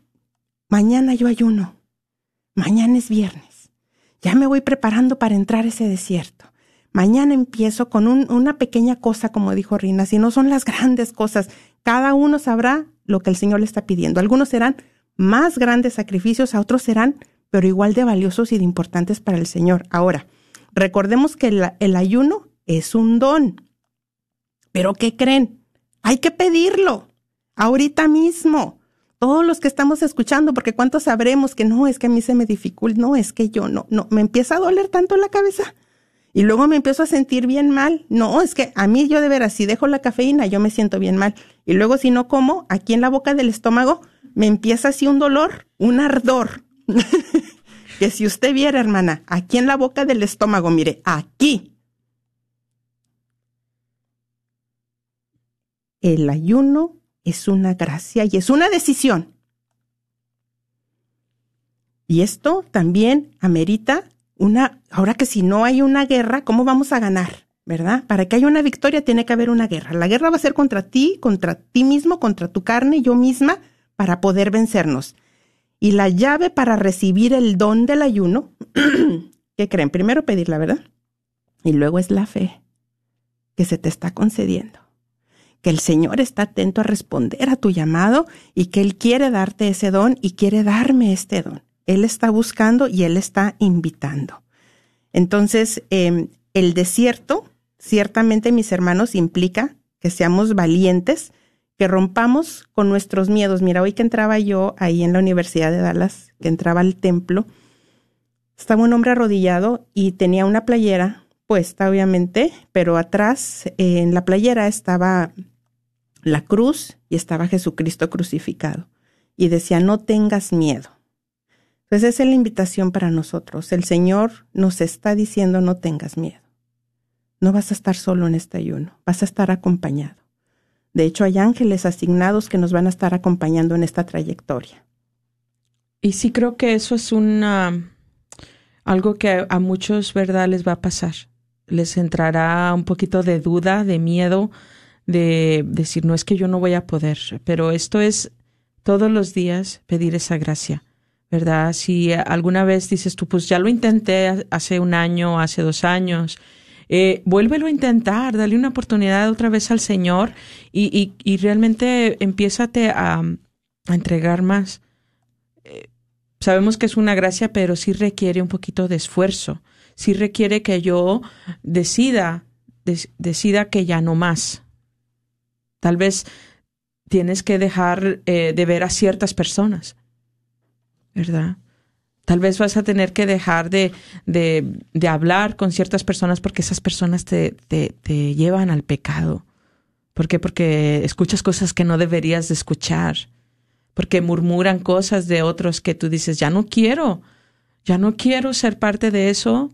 mañana yo ayuno, mañana es viernes, ya me voy preparando para entrar a ese desierto. Mañana empiezo con un- una pequeña cosa, como dijo Rina, si no son las grandes cosas. Cada uno sabrá lo que el Señor le está pidiendo. Algunos serán más grandes sacrificios, a otros serán, pero igual de valiosos y de importantes para el Señor. Ahora, recordemos que el, el ayuno es un don. Pero ¿qué creen? Hay que pedirlo ahorita mismo. Todos los que estamos escuchando, porque cuántos sabremos que no, es que a mí se me dificulta, no, es que yo no, no, me empieza a doler tanto la cabeza. Y luego me empiezo a sentir bien mal. No, es que a mí yo de veras, si dejo la cafeína, yo me siento bien mal. Y luego si no como, aquí en la boca del estómago, me empieza así un dolor, un ardor. que si usted viera, hermana, aquí en la boca del estómago, mire, aquí. El ayuno es una gracia y es una decisión. Y esto también amerita una, ahora que si no hay una guerra, ¿cómo vamos a ganar? ¿Verdad? Para que haya una victoria tiene que haber una guerra. La guerra va a ser contra ti, contra ti mismo, contra tu carne, yo misma, para poder vencernos. Y la llave para recibir el don del ayuno, ¿qué creen? Primero pedir la verdad y luego es la fe que se te está concediendo. Que el Señor está atento a responder a tu llamado y que Él quiere darte ese don y quiere darme este don. Él está buscando y Él está invitando. Entonces, em, el desierto, ciertamente, mis hermanos, implica que seamos valientes, que rompamos con nuestros miedos. Mira, hoy que entraba yo ahí en la Universidad de Dallas, que entraba al templo, estaba un hombre arrodillado y tenía una playera puesta, obviamente, pero atrás en la playera estaba la cruz y estaba Jesucristo crucificado. Y decía, no tengas miedo. Pues esa es la invitación para nosotros. El Señor nos está diciendo no tengas miedo. No vas a estar solo en este ayuno, vas a estar acompañado. De hecho, hay ángeles asignados que nos van a estar acompañando en esta trayectoria. Y sí creo que eso es una algo que a muchos, ¿verdad?, les va a pasar. Les entrará un poquito de duda, de miedo, de decir, no es que yo no voy a poder, pero esto es todos los días pedir esa gracia ¿verdad? Si alguna vez dices tú, pues ya lo intenté hace un año, hace dos años, eh, vuélvelo a intentar, dale una oportunidad otra vez al Señor y, y, realmente empiézate a, a entregar más. Eh, sabemos que es una gracia, pero sí requiere un poquito de esfuerzo, sí requiere que yo decida, decida que ya no más. Tal vez tienes que dejar eh, de ver a ciertas personas ¿verdad? Tal vez vas a tener que dejar de, de, de hablar con ciertas personas porque esas personas te, te, te, llevan al pecado. ¿Por qué? Porque escuchas cosas que no deberías de escuchar. Porque murmuran cosas de otros que tú dices, ya no quiero, ya no quiero ser parte de eso.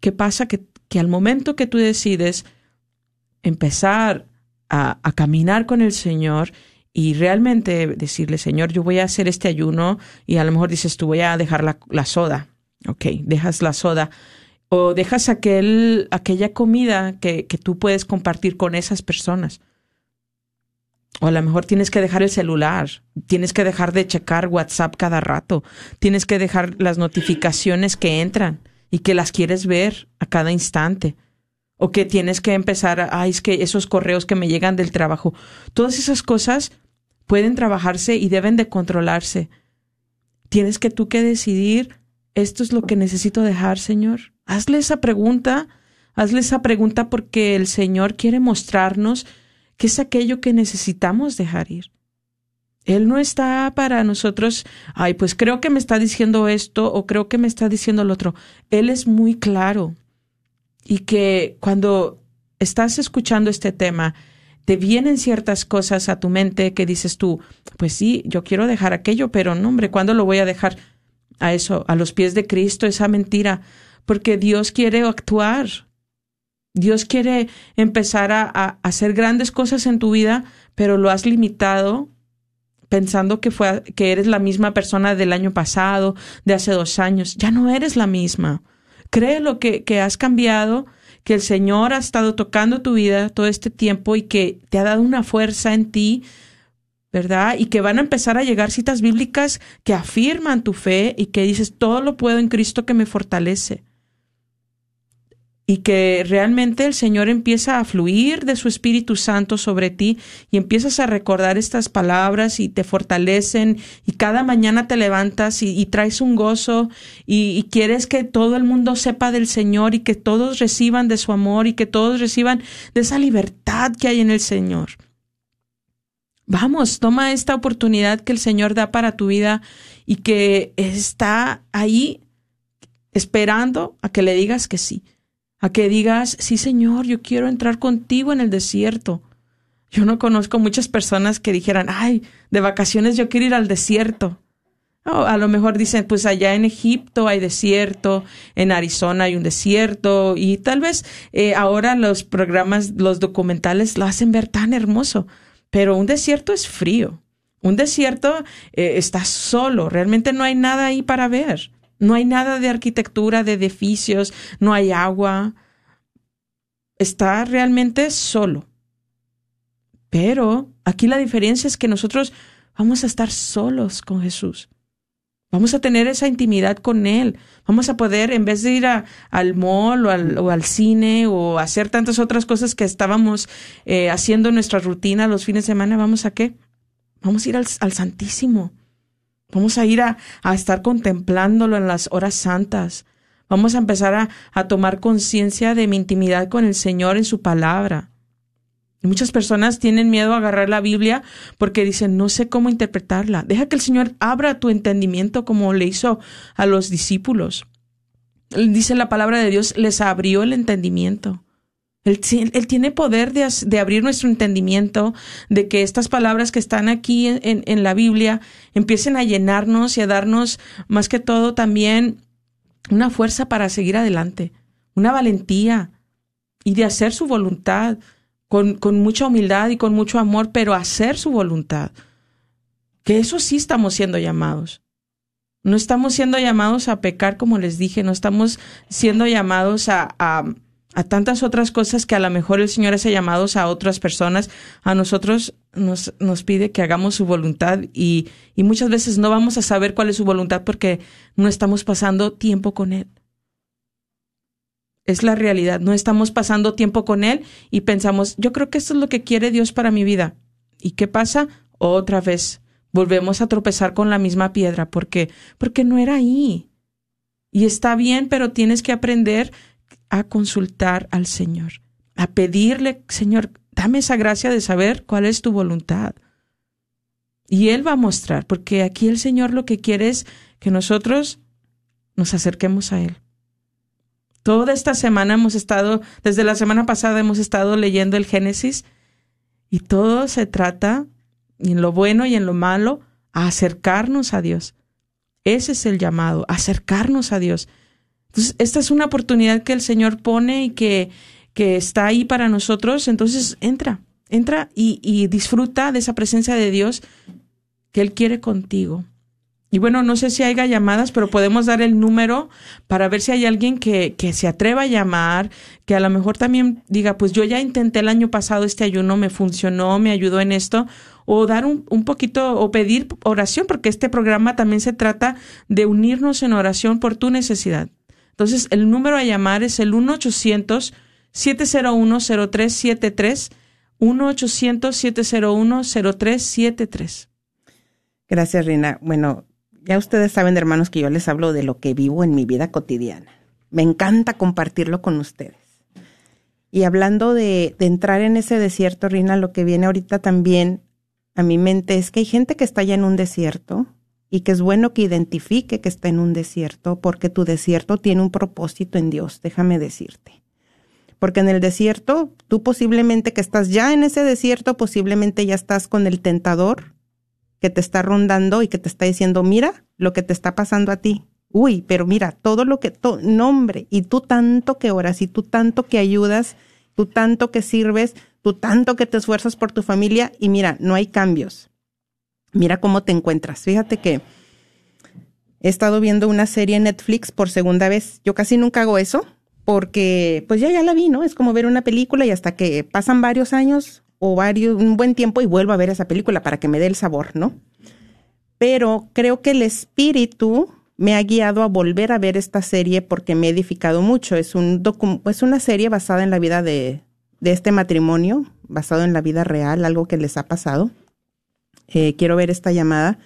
¿Qué pasa? Que, que al momento que tú decides empezar a, a caminar con el Señor y realmente decirle, Señor, yo voy a hacer este ayuno y a lo mejor dices, tú voy a dejar la, la soda. Ok, dejas la soda o dejas aquel, aquella comida que, que tú puedes compartir con esas personas. O a lo mejor tienes que dejar el celular, tienes que dejar de checar WhatsApp cada rato, tienes que dejar las notificaciones que entran y que las quieres ver a cada instante. O que tienes que empezar, ay, es que esos correos que me llegan del trabajo, todas esas cosas pueden trabajarse y deben de controlarse. Tienes que tú que decidir, esto es lo que necesito dejar, Señor. Hazle esa pregunta, hazle esa pregunta porque el Señor quiere mostrarnos qué es aquello que necesitamos dejar ir. Él no está para nosotros, ay, pues creo que me está diciendo esto o creo que me está diciendo lo otro. Él es muy claro. Y que cuando estás escuchando este tema, te vienen ciertas cosas a tu mente que dices tú, pues sí, yo quiero dejar aquello, pero no, hombre, ¿cuándo lo voy a dejar? A eso, a los pies de Cristo, esa mentira, porque Dios quiere actuar. Dios quiere empezar a, a hacer grandes cosas en tu vida, pero lo has limitado pensando que fue que eres la misma persona del año pasado, de hace dos años. Ya no eres la misma. Cree lo que, que has cambiado que el Señor ha estado tocando tu vida todo este tiempo y que te ha dado una fuerza en ti, ¿verdad? Y que van a empezar a llegar citas bíblicas que afirman tu fe y que dices, todo lo puedo en Cristo que me fortalece y que realmente el Señor empieza a fluir de su Espíritu Santo sobre ti y empiezas a recordar estas palabras y te fortalecen y cada mañana te levantas y, traes un gozo y, y, quieres que todo el mundo sepa del Señor y que todos reciban de su amor y que todos reciban de esa libertad que hay en el Señor. Vamos, toma esta oportunidad que el Señor da para tu vida y que está ahí esperando a que le digas que sí a que digas, sí Señor, yo quiero entrar contigo en el desierto. Yo no conozco muchas personas que dijeran, ay, de vacaciones yo quiero ir al desierto. A lo mejor dicen, pues allá en Egipto hay desierto, en Arizona hay un desierto, y tal vez eh, ahora los programas, los documentales lo hacen ver tan hermoso, pero un desierto es frío. Un desierto eh, está solo, realmente no hay nada ahí para ver. No hay nada de arquitectura, de edificios, no hay agua. Está realmente solo. Pero aquí la diferencia es que nosotros vamos a estar solos con Jesús. Vamos a tener esa intimidad con Él. Vamos a poder, en vez de ir al mall o al, cine o hacer tantas otras cosas que estábamos eh, haciendo en nuestra rutina los fines de semana, ¿vamos a qué? Vamos a ir al Santísimo. Vamos a ir a, a, estar contemplándolo en las horas santas. Vamos a empezar a, a tomar conciencia de mi intimidad con el Señor en su palabra. Muchas personas tienen miedo a agarrar la Biblia porque dicen, no sé cómo interpretarla. Deja que el Señor abra tu entendimiento como le hizo a los discípulos. Dice la palabra de Dios, les abrió el entendimiento. Él, tiene poder de, abrir nuestro entendimiento, de que estas palabras que están aquí en, la Biblia empiecen a llenarnos y a darnos, más que todo, también una fuerza para seguir adelante, una valentía y de hacer su voluntad con, mucha humildad y con mucho amor, pero hacer su voluntad. Que eso sí estamos siendo llamados. No estamos siendo llamados a pecar, como les dije, no estamos siendo llamados a, a tantas otras cosas que a lo mejor el Señor hace llamados a otras personas. A nosotros nos, nos pide que hagamos su voluntad y, y muchas veces no vamos a saber cuál es su voluntad porque no estamos pasando tiempo con Él. Es la realidad. No estamos pasando tiempo con Él y pensamos, yo creo que esto es lo que quiere Dios para mi vida. ¿Y qué pasa? Otra vez volvemos a tropezar con la misma piedra. ¿Por qué? Porque no era ahí. Y está bien, pero tienes que aprender a consultar al Señor, a pedirle, Señor, dame esa gracia de saber cuál es tu voluntad. Y Él va a mostrar, porque aquí el Señor lo que quiere es que nosotros nos acerquemos a Él. Toda esta semana hemos estado, desde la semana pasada hemos estado leyendo el Génesis y todo se trata, en lo bueno y en lo malo, a acercarnos a Dios. Ese es el llamado, acercarnos a Dios. Entonces, esta es una oportunidad que el Señor pone y que, que está ahí para nosotros. Entonces, entra, entra y, y disfruta de esa presencia de Dios que Él quiere contigo. Y bueno, no sé si haya llamadas, pero podemos dar el número para ver si hay alguien que, que se atreva a llamar, que a lo mejor también diga, pues yo ya intenté el año pasado este ayuno, me funcionó, me ayudó en esto, o dar un, un poquito, o pedir oración, porque este programa también se trata de unirnos en oración por tu necesidad. Entonces, el número a llamar es el 1-800-701-0373, 1-800-701-0373. Gracias, Rina. Bueno, ya ustedes saben, hermanos, que yo les hablo de lo que vivo en mi vida cotidiana. Me encanta compartirlo con ustedes. Y hablando de, de, entrar en ese desierto, Rina, lo que viene ahorita también a mi mente es que hay gente que está ya en un desierto y que es bueno que identifique que está en un desierto porque tu desierto tiene un propósito en Dios, déjame decirte. Porque en el desierto, tú posiblemente que estás ya en ese desierto, posiblemente ya estás con el tentador que te está rondando y que te está diciendo, mira lo que te está pasando a ti. Uy, pero mira, todo lo que, to, nombre, y tú tanto que oras, y tú tanto que ayudas, tú tanto que sirves, tú tanto que te esfuerzas por tu familia, y mira, no hay cambios. Mira cómo te encuentras. Fíjate que he estado viendo una serie en Netflix por segunda vez. Yo casi nunca hago eso, porque pues ya ya la vi, ¿no? Es como ver una película y hasta que pasan varios años, o varios, un buen tiempo y vuelvo a ver esa película para que me dé el sabor, ¿no? Pero creo que el espíritu me ha guiado a volver a ver esta serie porque me ha edificado mucho. Es, un es una serie basada en la vida de, de, este matrimonio, basado en la vida real, algo que les ha pasado. Eh, quiero ver esta llamada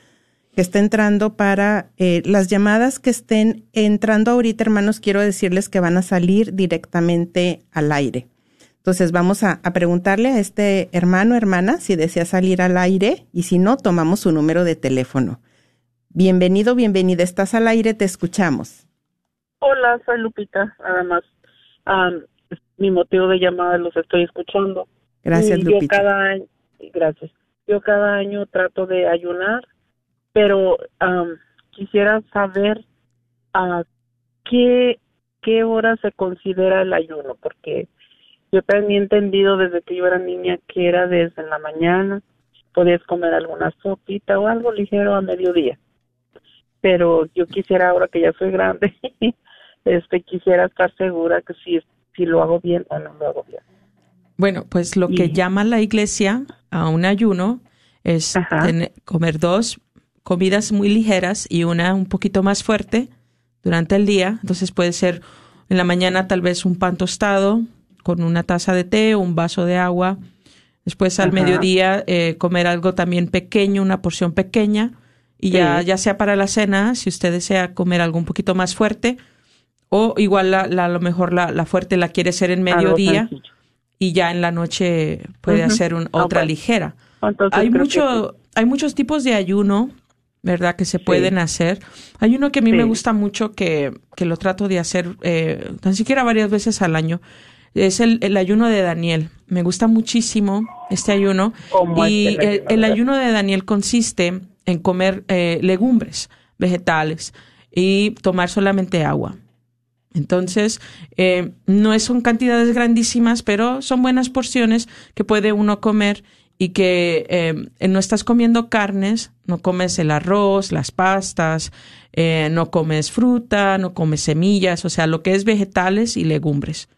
que está entrando para eh, las llamadas que estén entrando ahorita, hermanos, quiero decirles que van a salir directamente al aire. Entonces vamos a, a, preguntarle a este hermano, hermana, si desea salir al aire y si no, tomamos su número de teléfono. Bienvenido, bienvenida. Estás al aire, te escuchamos. Hola, soy Lupita, además. Um, mi motivo de llamada los estoy escuchando. Gracias, y Lupita. Yo cada año, gracias. Yo cada año trato de ayunar, pero um, quisiera saber a uh, qué, qué hora se considera el ayuno, porque yo también he entendido desde que yo era niña que era desde la mañana, podías comer alguna sopita o algo ligero a mediodía. pero yo quisiera ahora que ya soy grande, este quisiera estar segura que si, si lo hago bien o no lo hago bien. Bueno, pues lo que llama la iglesia a un ayuno es tener- comer dos comidas muy ligeras y una un poquito más fuerte durante el día. Entonces puede ser en la mañana tal vez un pan tostado con una taza de té o un vaso de agua. Después al Ajá. mediodía eh, comer algo también pequeño, una porción pequeña. Y ya, Sí. ya sea para la cena, si usted desea comer algo un poquito más fuerte, o igual la, la- a lo mejor la, la fuerte la quiere hacer en mediodía. Y ya en la noche puede hacer un- otra ligera. Entonces, Hay mucho, hay muchos tipos de ayuno, ¿verdad? Que se pueden hacer. Hay uno que a mí Sí. me gusta mucho que, que lo trato de hacer eh, tan siquiera varias veces al año. Es el, el ayuno de Daniel. Me gusta muchísimo este ayuno. ¿Cómo es Y el el, ayuno? el ayuno de Daniel consiste en comer eh, legumbres, vegetales y tomar solamente agua. Entonces, eh, no son cantidades grandísimas, pero son buenas porciones que puede uno comer y que eh, no estás comiendo carnes, no comes el arroz, las pastas, eh, no comes fruta, no comes semillas, o sea, lo que es vegetales y legumbres.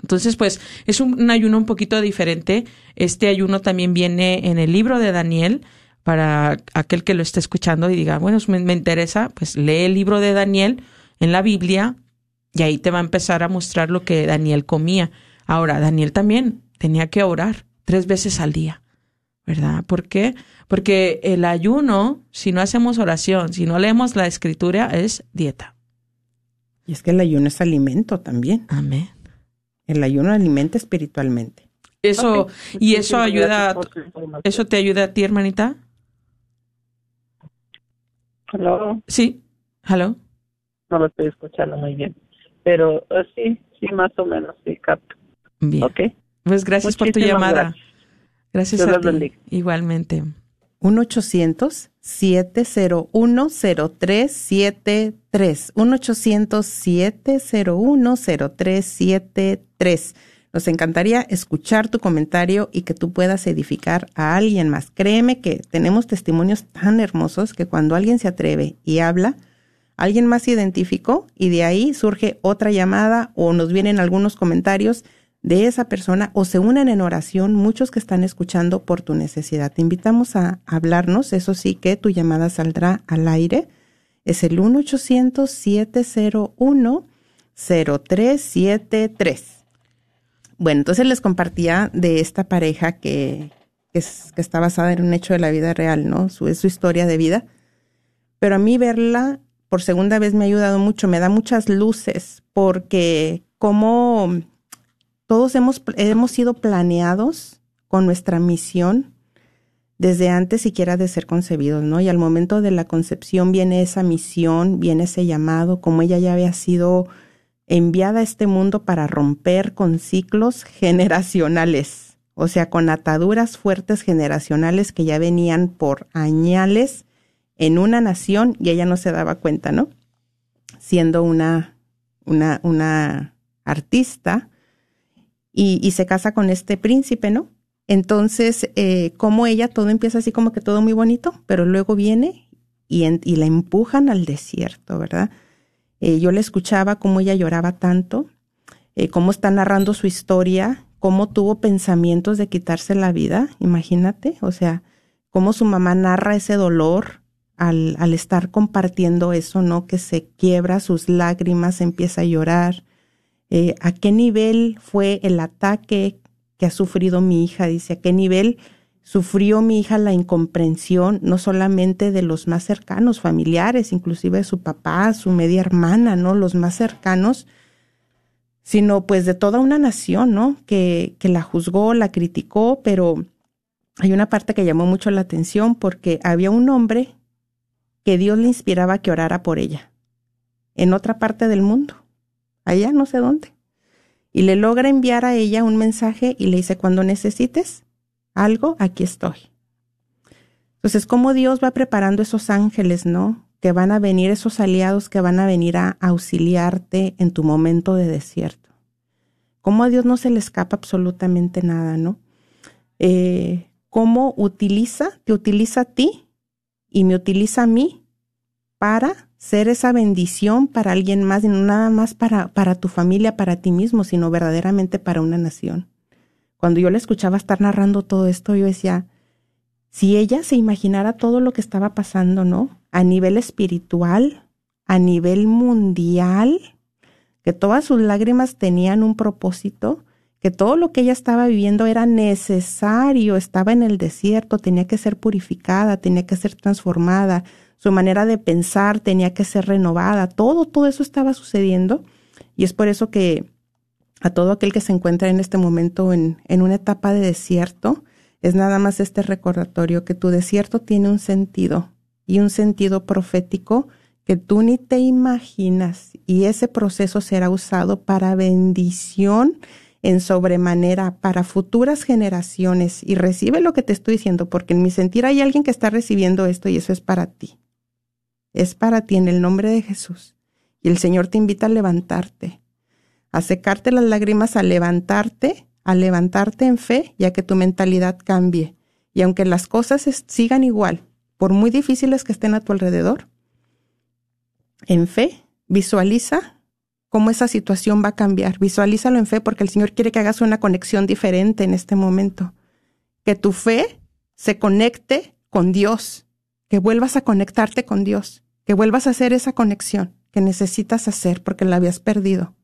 Entonces, pues es un, un ayuno un poquito diferente. Este ayuno también viene en el libro de Daniel. Para aquel que lo esté escuchando y diga, bueno, me, me interesa, pues lee el libro de Daniel en la Biblia y ahí te va a empezar a mostrar lo que Daniel comía. Ahora, Daniel también tenía que orar tres veces al día, ¿verdad? ¿Por qué? Porque el ayuno, si no hacemos oración, si no leemos la escritura, es dieta. Y es que el ayuno es alimento también. Amén. El ayuno alimenta espiritualmente. Eso, y eso ayuda, eso te ayuda a ti, hermanita. Hello. Sí. Hello. No lo estoy escuchando muy bien. Pero eh, sí, sí, más o menos, sí, capto. Bien. Ok. Pues gracias por tu llamada. gracias. Gracias a los ti. bendiga. Igualmente. 1-800-701-0373. 1-800-701-0373. Nos encantaría escuchar tu comentario y que tú puedas edificar a alguien más. Créeme que tenemos testimonios tan hermosos que cuando alguien se atreve y habla, alguien más se identificó y de ahí surge otra llamada o nos vienen algunos comentarios de esa persona o se unen en oración muchos que están escuchando por tu necesidad. Te invitamos a hablarnos, eso sí que tu llamada saldrá al aire. Es el 1-800-701-0373. Bueno, entonces les compartía de esta pareja que, es- que está basada en un hecho de la vida real, ¿no? Es su historia de vida. Pero a mí verla por segunda vez me ha ayudado mucho, me da muchas luces, porque como todos hemos, hemos sido planeados con nuestra misión desde antes siquiera de ser concebidos, ¿no? Y al momento de la concepción viene esa misión, viene ese llamado, como ella ya había sido enviada a este mundo para romper con ciclos generacionales, o sea, con ataduras fuertes generacionales que ya venían por añales en una nación y ella no se daba cuenta, ¿no? Siendo una, una, una artista y, se casa con este príncipe, ¿no? Entonces, eh, como ella, todo empieza así como que todo muy bonito, pero luego viene y, y la empujan al desierto, ¿verdad? Eh, yo le escuchaba cómo ella lloraba tanto, eh, cómo está narrando su historia, cómo tuvo pensamientos de quitarse la vida, imagínate, o sea, cómo su mamá narra ese dolor al, estar compartiendo eso, ¿no? Que se quiebra sus lágrimas, empieza a llorar. Eh, ¿A qué nivel fue el ataque que ha sufrido mi hija? Dice, ¿a qué nivel sufrió mi hija la incomprensión, no solamente de los más cercanos, familiares, inclusive de su papá, su media hermana, ¿no? Los más cercanos, sino pues de toda una nación, ¿no? Que la juzgó, la criticó, pero hay una parte que llamó mucho la atención porque había un hombre que Dios le inspiraba que orara por ella, en otra parte del mundo, allá no sé dónde. Y le logra enviar a ella un mensaje y le dice, cuando necesites algo, aquí estoy. Entonces, cómo Dios va preparando esos ángeles, ¿no? Que van a venir, esos aliados que van a venir a auxiliarte en tu momento de desierto. Cómo a Dios no se le escapa absolutamente nada, ¿no? Eh, cómo utiliza, te utiliza a ti y me utiliza a mí para ser esa bendición para alguien más y no nada más para, para tu familia, para ti mismo, sino verdaderamente para una nación. Cuando yo le escuchaba estar narrando todo esto, yo decía, si ella se imaginara todo lo que estaba pasando, ¿no? A nivel espiritual, a nivel mundial, que todas sus lágrimas tenían un propósito, que todo lo que ella estaba viviendo era necesario, estaba en el desierto, tenía que ser purificada, tenía que ser transformada, su manera de pensar tenía que ser renovada, todo, todo eso estaba sucediendo y es por eso que a todo aquel que se encuentra en este momento en, en una etapa de desierto, es nada más este recordatorio que tu desierto tiene un sentido y un sentido profético que tú ni te imaginas y ese proceso será usado para bendición en sobremanera para futuras generaciones y recibe lo que te estoy diciendo porque en mi sentir hay alguien que está recibiendo esto y eso es para ti. Es para ti en el nombre de Jesús. Y el Señor te invita a levantarte, a secarte las lágrimas, a levantarte a levantarte en fe ya que tu mentalidad cambie. Y aunque las cosas sigan igual, por muy difíciles que estén a tu alrededor, en fe visualiza cómo esa situación va a cambiar. Visualízalo en fe porque el Señor quiere que hagas una conexión diferente en este momento. Que tu fe se conecte con Dios, que vuelvas a conectarte con Dios, que vuelvas a hacer esa conexión que necesitas hacer porque la habías perdido.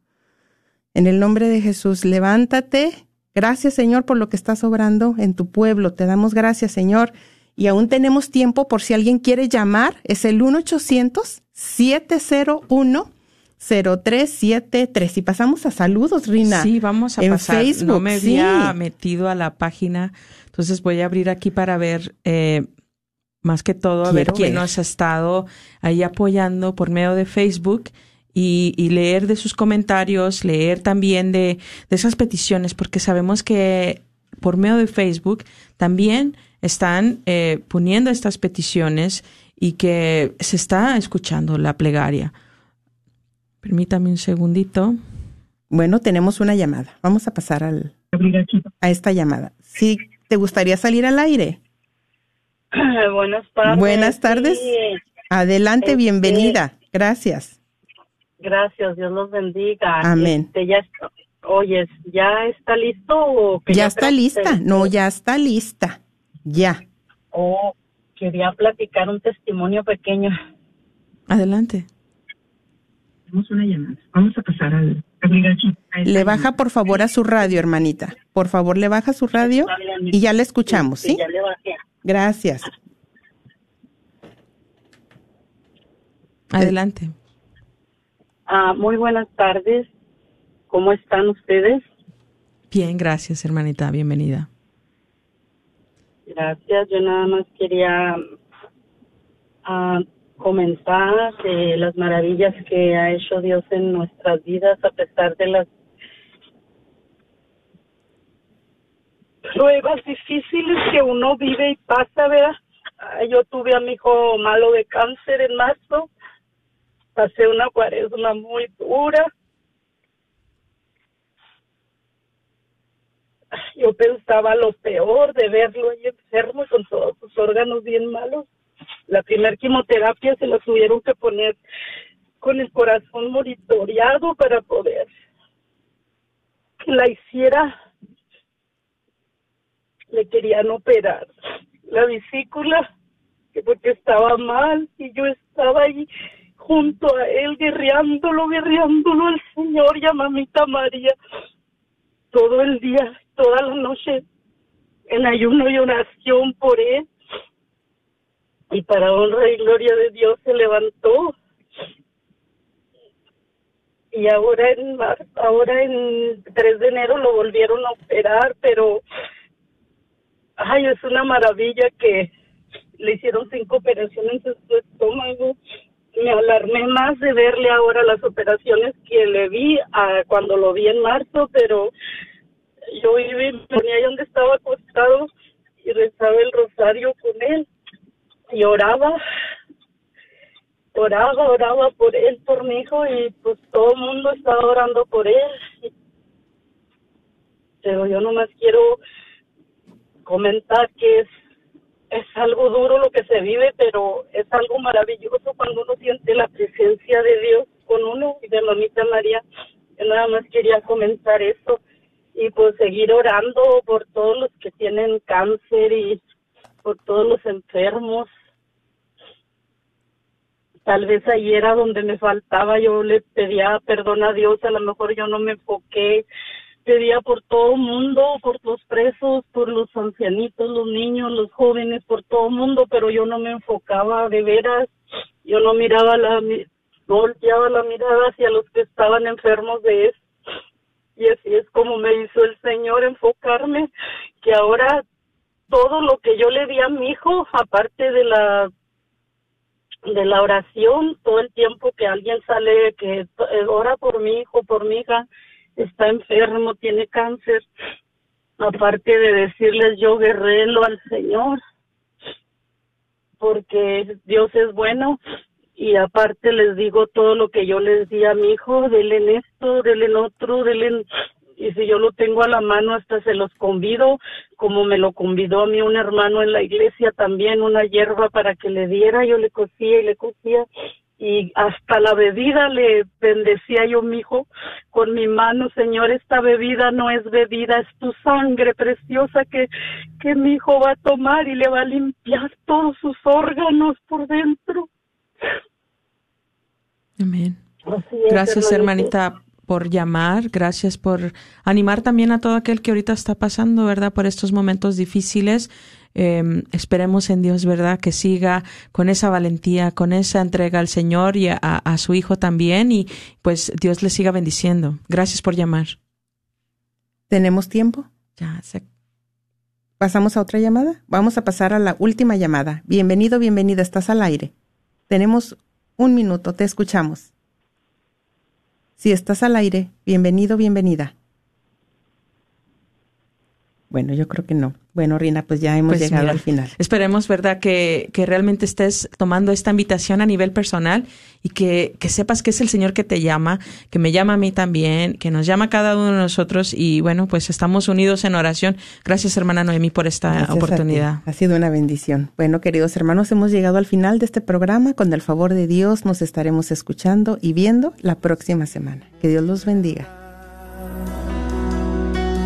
En el nombre de Jesús, levántate Gracias, Señor, por lo que estás obrando en tu pueblo. Te damos gracias, Señor. Y aún tenemos tiempo por si alguien quiere llamar. Es el 1-800-701-0373. Y pasamos a saludos, Rina. Sí, vamos a en pasar. Facebook, no me sí. había metido a la página. Entonces voy a abrir aquí para ver, eh, más que todo, a ver quién ver. nos ha estado ahí apoyando por medio de Facebook. Y, y leer de sus comentarios, leer también de, de esas peticiones, porque sabemos que por medio de Facebook también están eh, poniendo estas peticiones y que se está escuchando la plegaria. Permítame un segundito. Bueno, tenemos una llamada. Vamos a pasar al, a esta llamada. Sí, ¿te gustaría salir al aire? Buenas tardes. Buenas tardes. Sí, Adelante, Este- bienvenida. Gracias. gracias, Dios los bendiga. Amén. Este, ya está, oyes, ¿ya está listo o que Ya está que lista. No, ya está lista. Ya. Oh, quería platicar un testimonio pequeño. Adelante. Tenemos una llamada. Vamos a pasar al... Le baja por favor a su radio, hermanita. Por favor, le baja su radio y ya le escuchamos, ¿sí? ya le bajé. Gracias. Adelante. Ah, muy buenas tardes. ¿Cómo están ustedes? Bien, gracias, hermanita. Bienvenida. Gracias. Yo nada más quería ah, comentar de las maravillas que ha hecho Dios en nuestras vidas a pesar de las pruebas difíciles que uno vive y pasa, ¿verdad? Ah, Yo tuve a mi hijo malo de cáncer en marzo. Pasé una cuaresma muy dura. Yo pensaba lo peor de verlo ahí enfermo y con todos sus órganos bien malos. La primer quimioterapia se la tuvieron que poner con el corazón monitoreado para poder que la hiciera. Le querían operar la vesícula que porque estaba mal y yo estaba ahí junto a él guerreándolo, guerreándolo al Señor y a mamita María todo el día, toda la noche en ayuno y oración por él. Y para honra y gloria de Dios se levantó. Y ahora en mar- ahora en 3 de enero lo volvieron a operar, pero ay, es una maravilla que le hicieron cinco operaciones en su estómago. Me alarmé más de verle ahora las operaciones que le vi a cuando lo vi en marzo, pero yo iba ponía ahí donde estaba acostado y rezaba el rosario con él y oraba, oraba, oraba por él, por mi hijo y pues todo el mundo estaba orando por él. Pero yo nomás quiero comentar que es es algo duro lo que se vive, pero es algo maravilloso cuando uno siente la presencia de Dios con uno y de mamita María. Yo nada más quería comentar eso y pues seguir orando por todos los que tienen cáncer y por todos los enfermos. Tal vez ahí era donde me faltaba, yo le pedía perdón a Dios, a lo mejor yo no me enfoqué, pedía por todo el mundo, por los presos, por los ancianitos, los niños, los jóvenes, por todo el mundo, pero yo no me enfocaba de veras, yo no miraba la, volteaba la mirada hacia los que estaban enfermos de eso. Y así es como me hizo el Señor enfocarme, que ahora todo lo que yo le di a mi hijo, aparte de la de la oración, todo el tiempo que alguien sale que eh, ora por mi hijo, por mi hija, está enfermo, tiene cáncer, aparte de decirles yo guerrero al Señor, porque Dios es bueno y aparte les digo todo lo que yo les di a mi hijo, denle en esto, denle en otro, denle en... Y si yo lo tengo a la mano, hasta se los convido, como me lo convidó a mí un hermano en la iglesia también, una hierba para que le diera, yo le cosía y le cosía. Y hasta la bebida le bendecía yo, mi hijo, con mi mano, Señor, esta bebida no es bebida, es tu sangre preciosa que, que mi hijo va a tomar y le va a limpiar todos sus órganos por dentro. Amén. Gracias, hermanita, por llamar. Gracias por animar también a todo aquel que ahorita está pasando, ¿verdad? Por estos momentos difíciles. Eh, esperemos en Dios, ¿verdad? Que siga con esa valentía, con esa entrega al Señor y a, a su Hijo también. Y pues Dios le siga bendiciendo. Gracias por llamar. ¿Tenemos tiempo? Ya, se- ¿Pasamos a otra llamada? Vamos a pasar a la última llamada. Bienvenido, bienvenida, estás al aire. Tenemos un minuto, te escuchamos. Si estás al aire, bienvenido, bienvenida. Bueno, yo creo que no. Bueno, Rina, pues ya hemos Pues llegado mira, al final. Esperemos, ¿verdad?, que, que realmente estés tomando esta invitación a nivel personal y que, que sepas que es el Señor que te llama, que me llama a mí también, que nos llama a cada uno de nosotros y bueno, pues estamos unidos en oración. Gracias, hermana Noemí, por esta Gracias oportunidad. Ha sido una bendición. Bueno, queridos hermanos, hemos llegado al final de este programa. Con el favor de Dios nos estaremos escuchando y viendo la próxima semana. Que Dios los bendiga.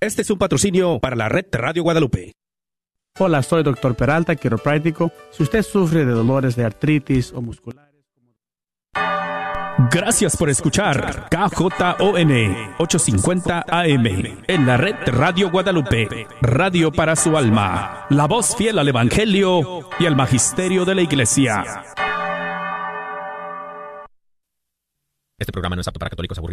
Este es un patrocinio para la red Radio Guadalupe. Hola, soy Dr. Peralta, quiropráctico. Si usted sufre de dolores de artritis o musculares, Gracias por escuchar KJON 850 AM en la red Radio Guadalupe, radio para su alma, la voz fiel al Evangelio y al Magisterio de la Iglesia. Este programa no es apto para católicos aburridos